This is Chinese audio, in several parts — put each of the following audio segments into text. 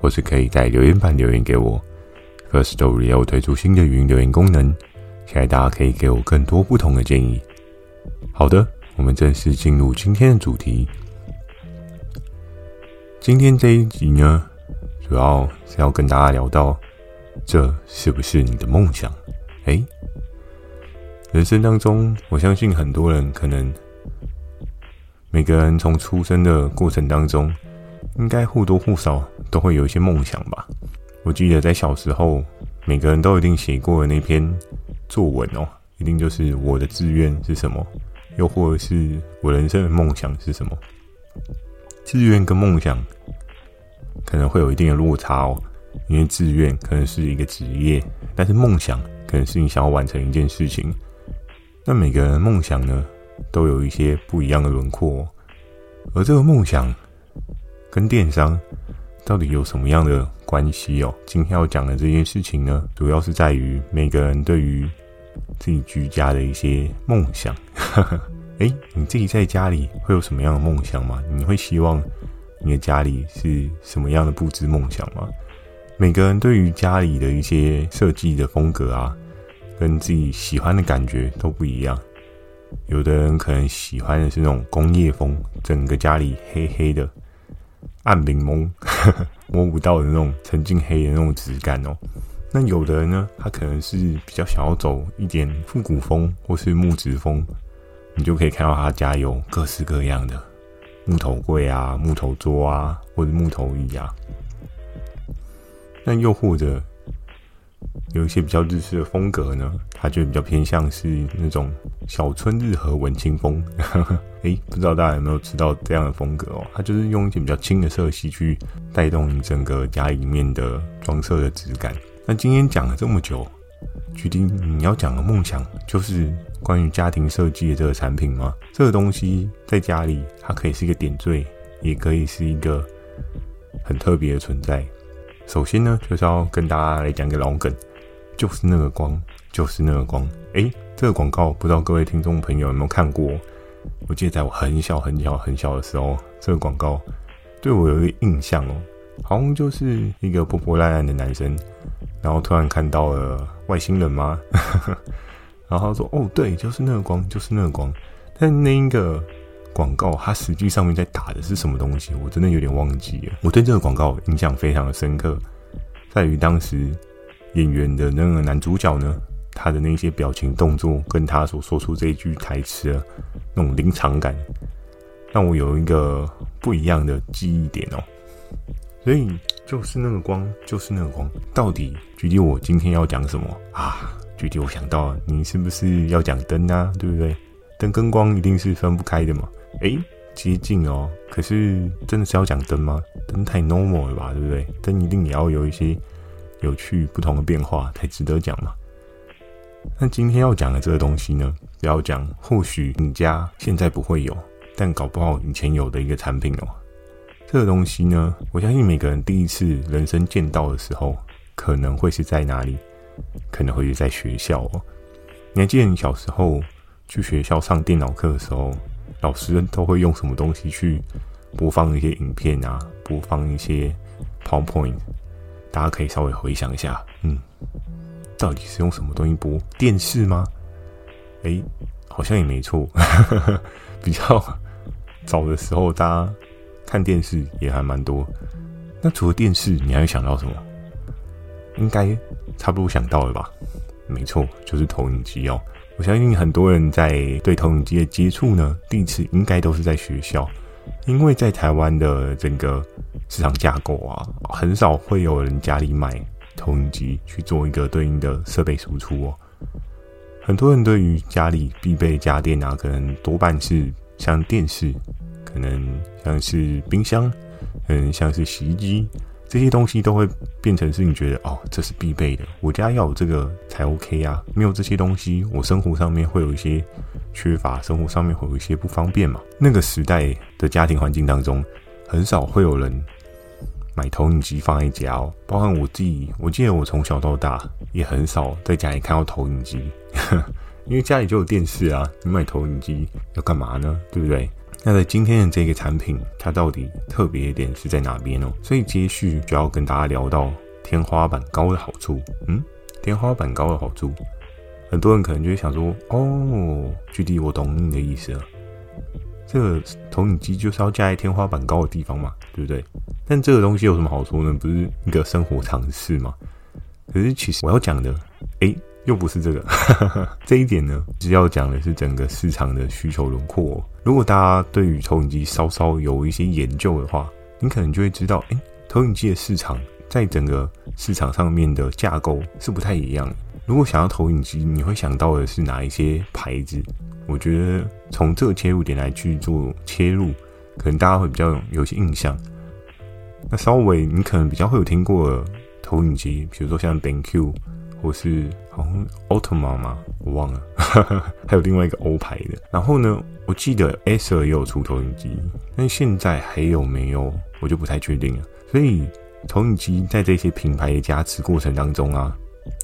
或是可以在留言板留言给我。Firstory 也有推出新的语音留言功能，期待大家可以给我更多不同的建议。好的，我们正式进入今天的主题。今天这一集呢，主要是要跟大家聊到，这是不是你的梦想？诶，人生当中，我相信很多人可能，每个人从出生的过程当中，应该或多或少。都会有一些梦想吧。我记得在小时候，每个人都一定写过的那篇作文哦，一定就是我的志愿是什么，又或者是我人生的梦想是什么。志愿跟梦想可能会有一定的落差哦，因为志愿可能是一个职业，但是梦想可能是你想要完成一件事情。那每个人的梦想呢，都有一些不一样的轮廓哦，而这个梦想跟电商。到底有什么样的关系哦？今天要讲的这件事情呢，主要是在于每个人对于自己居家的一些梦想。诶，你自己在家里会有什么样的梦想吗？你会希望你的家里是什么样的布置梦想吗？每个人对于家里的一些设计的风格啊，跟自己喜欢的感觉都不一样。有的人可能喜欢的是那种工业风，整个家里黑黑的。暗柠檬，摸不到的那种沉浸黑的那种质感哦。那有的人呢，他可能是比较想要走一点复古风或是木质风，你就可以看到他家有各式各样的木头柜啊、木头桌啊，或者木头椅啊。那又或者。有一些比较日式的风格呢，它就比较偏向是那种小春日和文青风。诶，不知道大家有没有知道这样的风格哦？它就是用一些比较轻的色系去带动你整个家里面的装色的质感。那今天讲了这么久，决定你要讲的梦想就是关于家庭设计的这个产品吗？这个东西在家里，它可以是一个点缀，也可以是一个很特别的存在。首先呢，就是要跟大家来讲一个老梗。就是那个光，就是那个光。诶，这个广告不知道各位听众朋友有没有看过？我记得在我很小很小很小的时候，这个广告对我有一个印象哦，好像就是一个破破烂烂的男生，然后突然看到了外星人吗？然后他说：“哦，对，就是那个光，就是那个光。”但那一个广告，它实际上面在打的是什么东西？我真的有点忘记了。我对这个广告印象非常的深刻，在于当时。演员的那个男主角呢，他的那些表情动作，跟他所说出这一句台词的那种临场感，让我有一个不一样的记忆点哦。所以就是那个光，就是那个光。到底具体我今天要讲什么啊？具体我想到，你是不是要讲灯啊？对不对？灯跟光一定是分不开的嘛。诶，接近哦。可是真的是要讲灯吗？灯太 normal 了吧，对不对？灯一定也要有一些。有趣不同的变化才值得讲嘛？那今天要讲的这个东西呢，要讲或许你家现在不会有，但搞不好以前有的一个产品哦。这个东西呢，我相信每个人第一次人生见到的时候，可能会是在哪里？可能会是在学校哦。你还记得你小时候去学校上电脑课的时候，老师都会用什么东西去播放一些影片啊，播放一些 PowerPoint？大家可以稍微回想一下，嗯，到底是用什么东西播？电视吗？诶，好像也没错。比较早的时候，大家看电视也还蛮多。那除了电视，你还会想到什么？应该差不多想到了吧？没错，就是投影机哦。我相信很多人在对投影机的接触呢，第一次应该都是在学校。因为在台湾的整个市场架构啊，很少会有人家里买投影机去做一个对应的设备输出哦。很多人对于家里必备家电啊，可能多半是像电视，可能像是冰箱，嗯，像是洗衣机，这些东西都会变成是你觉得哦，这是必备的，我家要有这个才 OK 啊。没有这些东西，我生活上面会有一些缺乏，生活上面会有一些不方便嘛。那个时代的家庭环境当中，很少会有人买投影机放在家哦。包含我自己，我记得我从小到大也很少在家里看到投影机，因为家里就有电视啊。你买投影机要干嘛呢？对不对？那在今天的这个产品，它到底特别一点是在哪边呢？所以接续就要跟大家聊到天花板高的好处。嗯，天花板高的好处，很多人可能就会想说：“哦，具体我懂你的意思了。这个投影机就是要架在天花板高的地方嘛，对不对？但这个东西有什么好处呢？不是一个生活常识嘛？可是其实我要讲的，诶。又不是这个，这一点呢，是要讲的是整个市场的需求轮廓。如果大家对于投影机稍稍有一些研究的话，你可能就会知道，诶，投影机的市场在整个市场上面的架构是不太一样。如果想要投影机，你会想到的是哪一些牌子？我觉得从这个切入点来去做切入，可能大家会比较有些印象。那稍微你可能比较会有听过投影机，比如说像 BenQ。或是好像奥特曼嘛，我忘了，还有另外一个欧牌的。然后呢，我记得 Acer 也有出投影机，但现在还有没有，我就不太确定了。所以投影机在这些品牌的加持过程当中啊，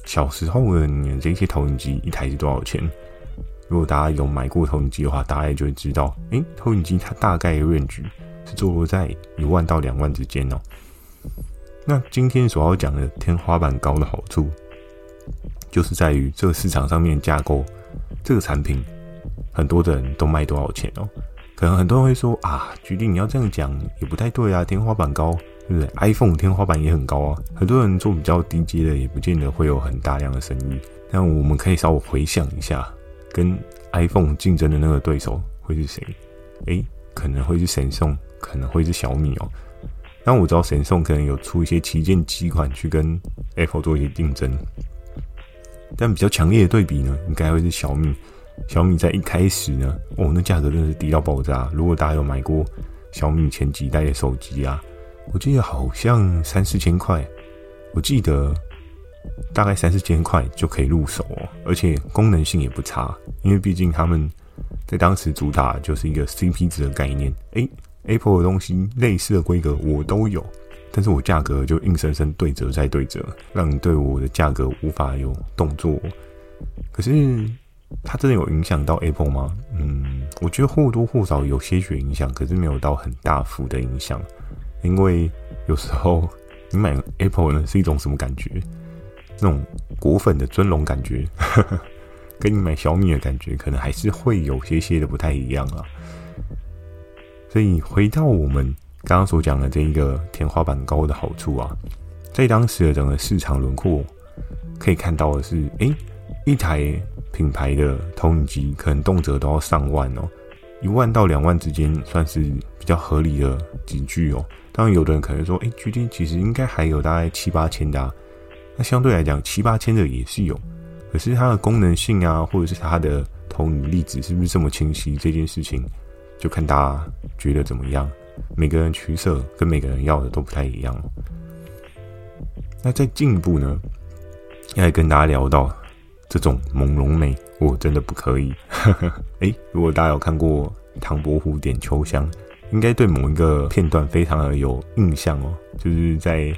小时候的你这些投影机一台是多少钱？如果大家有买过投影机的话，大概就会知道，诶，投影机它大概的范围是坐落在一万到两万之间哦。那今天所要讲的天花板高的好处。就是在于这个市场上面架构这个产品，很多的人都卖多少钱哦？可能很多人会说啊，决定你要这样讲也不太对啊，天花板高，对不对？iPhone 天花板也很高啊，很多人做比较低阶的，也不见得会有很大量的生意。但我们可以稍微回想一下，跟 iPhone 竞争的那个对手会是谁？诶，可能会是神送，可能会是小米哦。但我知道神送可能有出一些旗舰机款去跟 Apple 做一些竞争。但比较强烈的对比呢，应该会是小米。小米在一开始呢，哦，那价格真的是低到爆炸。如果大家有买过小米前几代的手机啊，我记得好像三四千块，我记得大概三四千块就可以入手哦，而且功能性也不差。因为毕竟他们在当时主打就是一个 CP 值的概念。诶，Apple 的东西类似的规格我都有。但是我价格就硬生生对折再对折，让你对我的价格无法有动作。可是它真的有影响到 Apple 吗？嗯，我觉得或多或少有些许影响，可是没有到很大幅的影响。因为有时候你买 Apple 呢是一种什么感觉？那种果粉的尊荣感觉，跟你买小米的感觉可能还是会有些些的不太一样啊。所以回到我们。刚刚所讲的这一个天花板高的好处啊，在当时的整个市场轮廓可以看到的是，诶，一台品牌的投影机可能动辄都要上万哦，一万到两万之间算是比较合理的级距哦。当然，有的人可能说，诶，GD 其实应该还有大概七八千的啊，那相对来讲七八千的也是有，可是它的功能性啊，或者是它的投影粒子是不是这么清晰，这件事情就看大家觉得怎么样。每个人取舍跟每个人要的都不太一样。那再进一步呢，要来跟大家聊到这种朦胧美，我真的不可以。哎，如果大家有看过《唐伯虎点秋香》，应该对某一个片段非常的有印象哦，就是在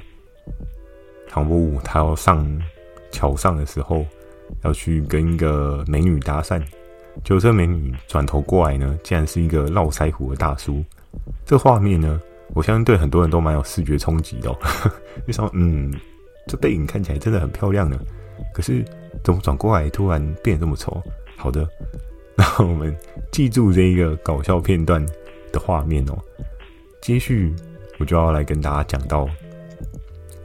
唐伯虎他要上桥上的时候，要去跟一个美女搭讪，结果这美女转头过来呢，竟然是一个络腮胡的大叔。这画面呢，我相信对很多人都蛮有视觉冲击的哦。为什么？嗯，这背影看起来真的很漂亮呢，可是怎么转过来突然变得这么丑？好的，那我们记住这一个搞笑片段的画面哦。接续我就要来跟大家讲到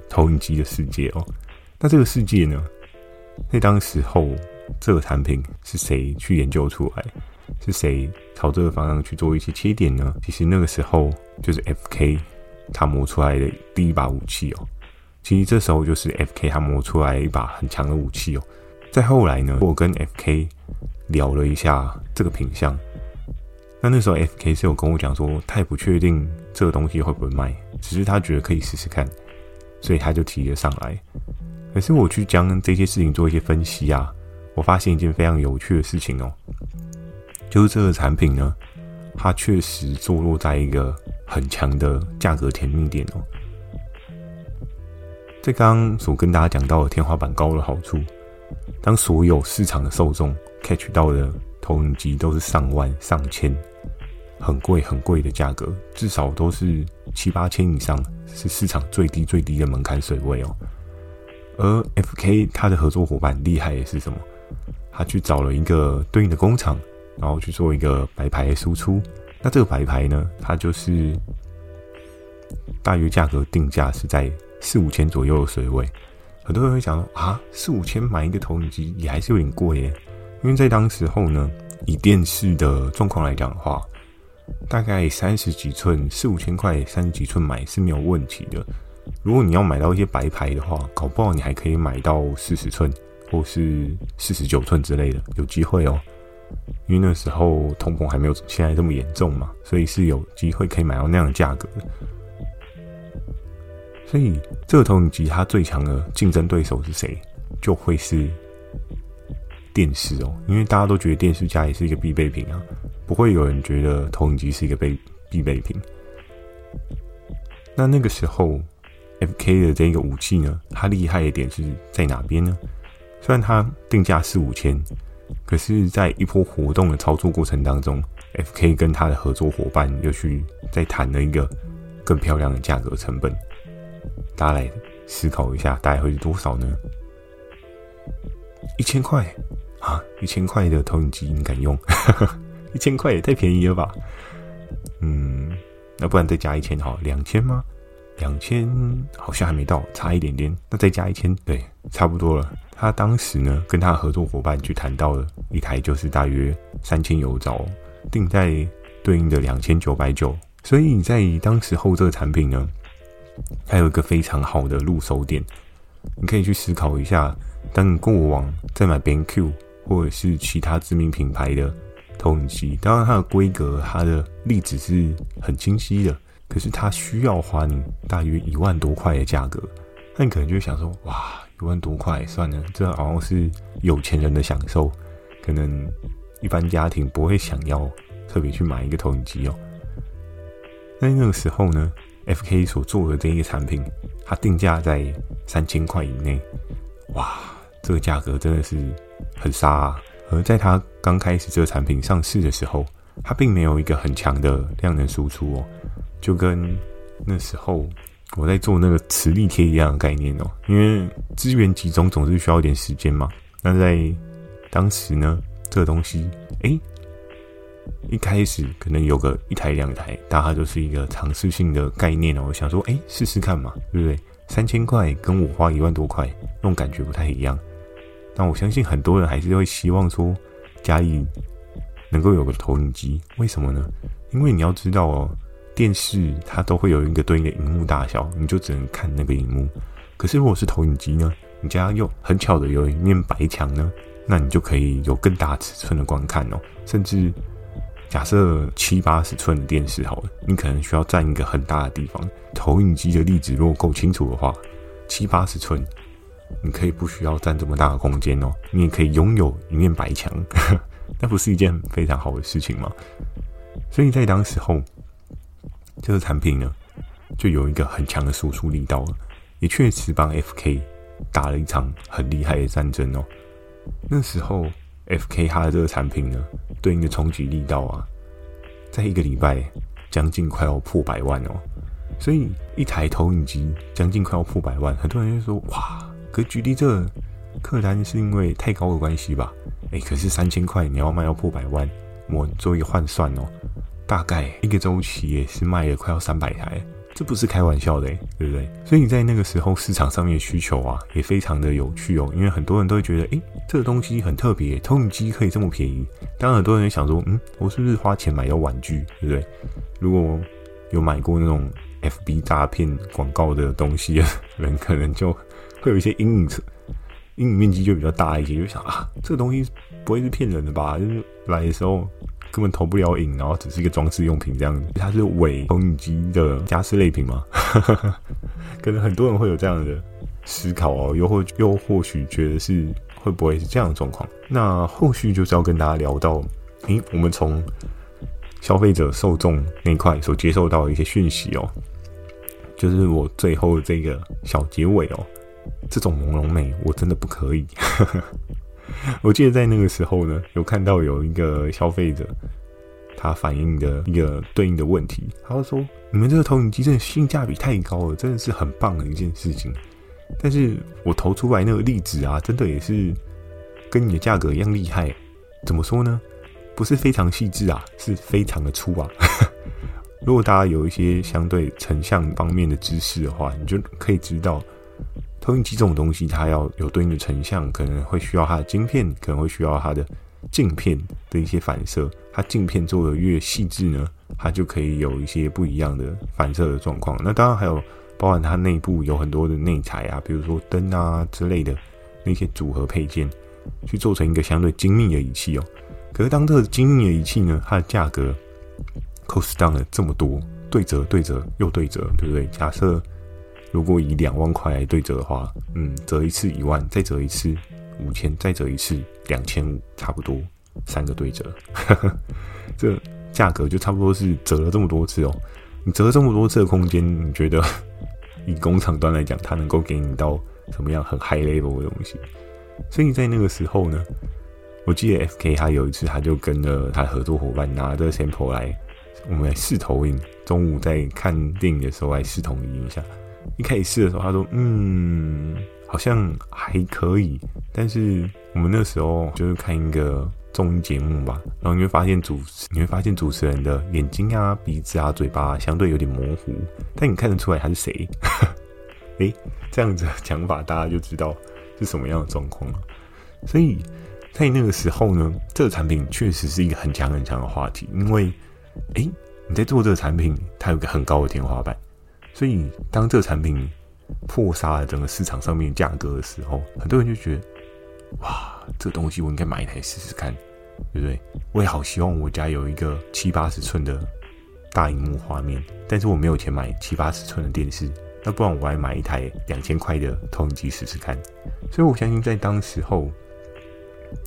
投影机的世界哦。那这个世界呢，在当时候这个产品是谁去研究出来？是谁朝这个方向去做一些切点呢？其实那个时候就是 FK 他磨出来的第一把武器哦。其实这时候就是 FK 他磨出来一把很强的武器哦。再后来呢，我跟 FK 聊了一下这个品相，那那时候 FK 是有跟我讲说，他也不确定这个东西会不会卖，只是他觉得可以试试看。所以他就提了上来。可是我去将这些事情做一些分析啊，我发现一件非常有趣的事情哦，就是这个产品呢，它确实坐落在一个很强的价格甜蜜点哦。在刚刚所跟大家讲到的天花板高的好处，当所有市场的受众 catch 到的投影机都是上万、上千，很贵很贵的价格，至少都是七八千以上，是市场最低最低的门槛水位哦。而 FK 它的合作伙伴厉害的是什么？他去找了一个对应的工厂，然后去做一个白牌输出。那这个白牌呢，它就是大约价格定价是在四五千左右的水位。很多人会想说啊，四五千买一个投影机也还是有点贵耶。因为在当时候呢，以电视的状况来讲的话，大概三十几寸四五千块，三十几寸买是没有问题的。如果你要买到一些白牌的话，搞不好你还可以买到四十寸或是四十九寸之类的，有机会哦。因为那时候通膨还没有现在这么严重嘛，所以是有机会可以买到那样的价格的。所以这个投影机它最强的竞争对手是谁？就会是电视哦，因为大家都觉得电视家也是一个必备品啊，不会有人觉得投影机是一个备必备品。那那个时候。FK 的这个武器呢，它厉害的点是在哪边呢？虽然它定价四五千，可是，在一波活动的操作过程当中，FK 跟他的合作伙伴又去再谈了一个更漂亮的价格成本。大家来思考一下，大概会是多少呢？一千块啊！一千块的投影机你敢用？一千块也太便宜了吧？嗯，那不然再加一千好，两千吗？两千好像还没到，差一点点。那再加一千，对，差不多了。他当时呢，跟他合作伙伴去谈到了一台，就是大约三千有找，定在对应的两千九百九。所以你在当时候这个产品呢，还有一个非常好的入手点。你可以去思考一下，当你过往在买 BenQ 或者是其他知名品牌的投影机，当然它的规格、它的例子是很清晰的。可是它需要花你大约一万多块的价格，那你可能就会想说，哇，一万多块算了，这好像是有钱人的享受，可能一般家庭不会想要特别去买一个投影机哦。那那个时候呢，FK 所做的这一个产品，它定价在三千块以内，哇，这个价格真的是很杀啊！而在它刚开始这个产品上市的时候，它并没有一个很强的量能输出哦。就跟那时候我在做那个磁力贴一样的概念哦，因为资源集中总是需要一点时间嘛。那在当时呢，这个东西，诶，一开始可能有个一台两台，大概就是一个尝试性的概念哦。我想说，诶，试试看嘛，对不对？三千块跟我花一万多块，那种感觉不太一样。但我相信很多人还是会希望说，家里能够有个投影机，为什么呢？因为你要知道哦。电视它都会有一个对应的荧幕大小，你就只能看那个荧幕。可是如果是投影机呢？你家又很巧的有一面白墙呢，那你就可以有更大尺寸的观看哦。甚至假设七八十寸的电视好了，你可能需要占一个很大的地方。投影机的例子如果够清楚的话，七八十寸，你可以不需要占这么大的空间哦，你也可以拥有一面白墙，那不是一件非常好的事情吗？所以在当时候。这个产品呢，就有一个很强的输出力道了，也确实帮 FK 打了一场很厉害的战争哦。那时候 FK 它的这个产品呢，对应的冲击力道啊，在一个礼拜将近快要破百万哦。所以一台投影机将近快要破百万，很多人就说：哇，可举例这客单是因为太高的关系吧？哎，可是三千块你要卖到破百万，我做一个换算哦。大概一个周期也是卖了快要三百台，这不是开玩笑的，对不对？所以你在那个时候市场上面的需求啊，也非常的有趣哦。因为很多人都会觉得，诶，这个东西很特别，投影机可以这么便宜。当然，很多人想说，嗯，我是不是花钱买到玩具，对不对？如果有买过那种 FB 诈骗广告的东西 人，可能就会有一些阴影阴影面积就比较大一些，就想啊，这个东西不会是骗人的吧？就是来的时候根本投不了影，然后只是一个装饰用品这样子。它是伪投影机的家饰类品吗？可能很多人会有这样的思考哦，又或又或许觉得是会不会是这样的状况？那后续就是要跟大家聊到，诶，我们从消费者受众那一块所接受到的一些讯息哦，就是我最后这个小结尾哦。这种朦胧美我真的不可以。我记得在那个时候呢，有看到有一个消费者，他反映的一个对应的问题，他说：“你们这个投影机真的性价比太高了，真的是很棒的一件事情。”但是我投出来那个粒子啊，真的也是跟你的价格一样厉害。怎么说呢？不是非常细致啊，是非常的粗啊。如果大家有一些相对成像方面的知识的话，你就可以知道。投影机这种东西，它要有对应的成像，可能会需要它的晶片，可能会需要它的镜片的一些反射。它镜片做的越细致呢，它就可以有一些不一样的反射的状况。那当然还有包含它内部有很多的内材啊，比如说灯啊之类的那些组合配件，去做成一个相对精密的仪器哦。可是当这个精密的仪器呢，它的价格 cost down 了这么多，对折对折又对折，对不对？假设。如果以两万块来对折的话，嗯，折一次一万，再折一次五千，再折一次两千五，差不多三个对折，这价格就差不多是折了这么多次哦。你折了这么多次的空间，你觉得以工厂端来讲，它能够给你到什么样很 high level 的东西？所以在那个时候呢，我记得 FK 他有一次他就跟了他合作伙伴拿着 sample 来，我们来试投影。中午在看电影的时候来试投影一下。一开始试的时候，他说：“嗯，好像还可以。”但是我们那时候就是看一个综艺节目吧，然后你会发现主持，你会发现主持人的眼睛啊、鼻子啊、嘴巴，相对有点模糊，但你看得出来他是谁？诶，这样子的讲法，大家就知道是什么样的状况了。所以在那个时候呢，这个产品确实是一个很强很强的话题，因为诶，你在做这个产品，它有个很高的天花板。所以，当这个产品破杀了整个市场上面价格的时候，很多人就觉得，哇，这东西我应该买一台试试看，对不对？我也好希望我家有一个七八十寸的大荧幕画面，但是我没有钱买七八十寸的电视，那不然我来买一台两千块的投影机试试看。所以我相信，在当时候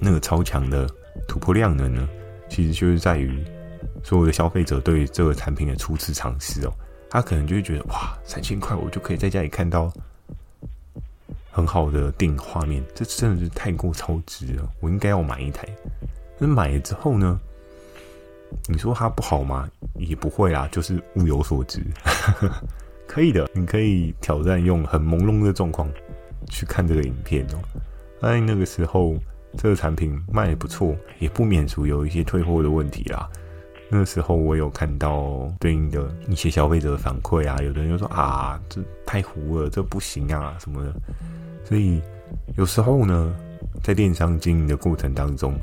那个超强的突破量能呢，其实就是在于所有的消费者对这个产品的初次尝试哦。他可能就会觉得哇，三千块我就可以在家里看到很好的电影画面，这真的是太过超值了。我应该要买一台。那买了之后呢？你说它不好吗？也不会啦，就是物有所值，可以的。你可以挑战用很朦胧的状况去看这个影片哦。在那个时候，这个产品卖得不错，也不免除有一些退货的问题啦。那个时候我有看到对应的一些消费者的反馈啊，有的人就说啊，这太糊了，这不行啊什么的。所以有时候呢，在电商经营的过程当中，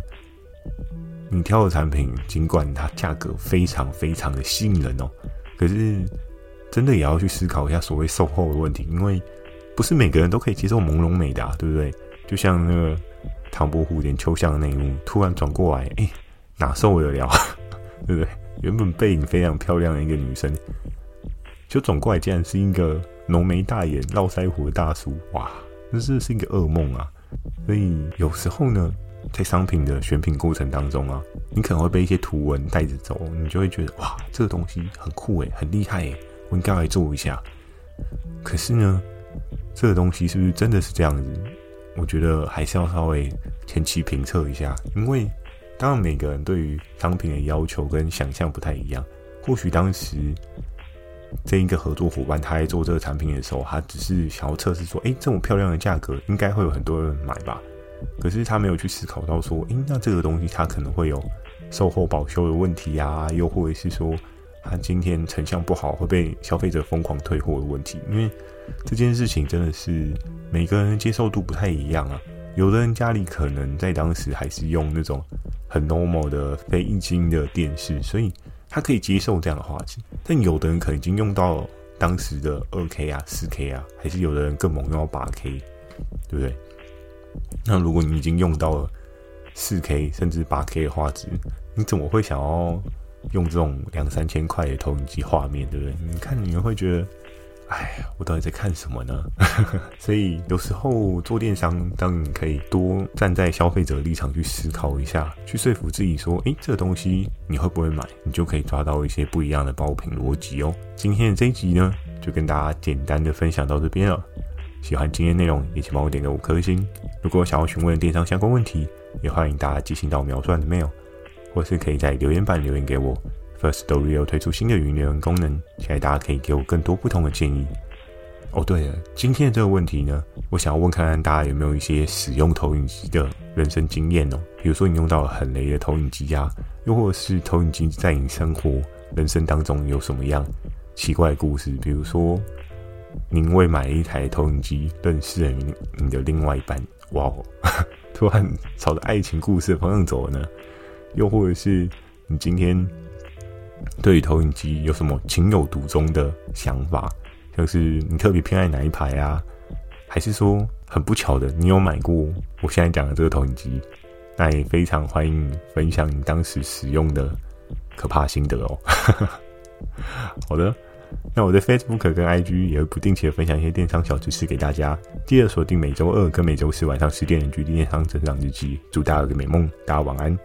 你挑的产品尽管它价格非常非常的吸引人哦，可是真的也要去思考一下所谓售后的问题，因为不是每个人都可以接受朦胧美的啊，对不对？就像那个唐伯虎点秋香的那一幕，突然转过来，哎，哪受得了？对不对？原本背影非常漂亮的一个女生，就转过来，竟然是一个浓眉大眼、络腮胡的大叔，哇！这是是一个噩梦啊！所以有时候呢，在商品的选品过程当中啊，你可能会被一些图文带着走，你就会觉得哇，这个东西很酷诶，很厉害诶，我应该来做一下。可是呢，这个东西是不是真的是这样子？我觉得还是要稍微前期评测一下，因为。当然，每个人对于商品的要求跟想象不太一样。或许当时这一个合作伙伴他在做这个产品的时候，他只是想要测试说：“诶，这么漂亮的价格，应该会有很多人买吧？”可是他没有去思考到说：“诶，那这个东西它可能会有售后保修的问题啊，又或者是说，他今天成像不好会被消费者疯狂退货的问题。”因为这件事情真的是每个人接受度不太一样啊。有的人家里可能在当时还是用那种。很 normal 的非液晶的电视，所以他可以接受这样的画质。但有的人可能已经用到当时的二 K 啊、四 K 啊，还是有的人更猛用到八 K，对不对？那如果你已经用到了四 K 甚至八 K 的画质，你怎么会想要用这种两三千块的投影机画面，对不对？你看，你会觉得。哎呀，我到底在看什么呢？所以有时候做电商，当你可以多站在消费者立场去思考一下，去说服自己说，诶，这个东西你会不会买？你就可以抓到一些不一样的爆品逻辑哦。今天的这一集呢，就跟大家简单的分享到这边了。喜欢今天内容，也请帮我点个五颗星。如果想要询问电商相关问题，也欢迎大家寄信到描述的 mail，或是可以在留言板留言给我。Firstory 又推出新的语音留言功能，期待大家可以给我更多不同的建议。哦，对了，今天的这个问题呢，我想要问看看大家有没有一些使用投影机的人生经验哦。比如说你用到了很雷的投影机呀，又或者是投影机在你生活、人生当中有什么样奇怪的故事？比如说，您为买一台投影机认识了你你的另外一半，哇哦，突然朝着爱情故事的方向走了呢？又或者是你今天。对于投影机有什么情有独钟的想法？像是你特别偏爱哪一排啊？还是说很不巧的你有买过我现在讲的这个投影机？那也非常欢迎分享你当时使用的可怕心得哦。好的，那我的 Facebook 跟 IG 也会不定期的分享一些电商小知识给大家。记得锁定每周二跟每周四晚上十点的《GD 电商成长日记》。祝大家有个美梦，大家晚安。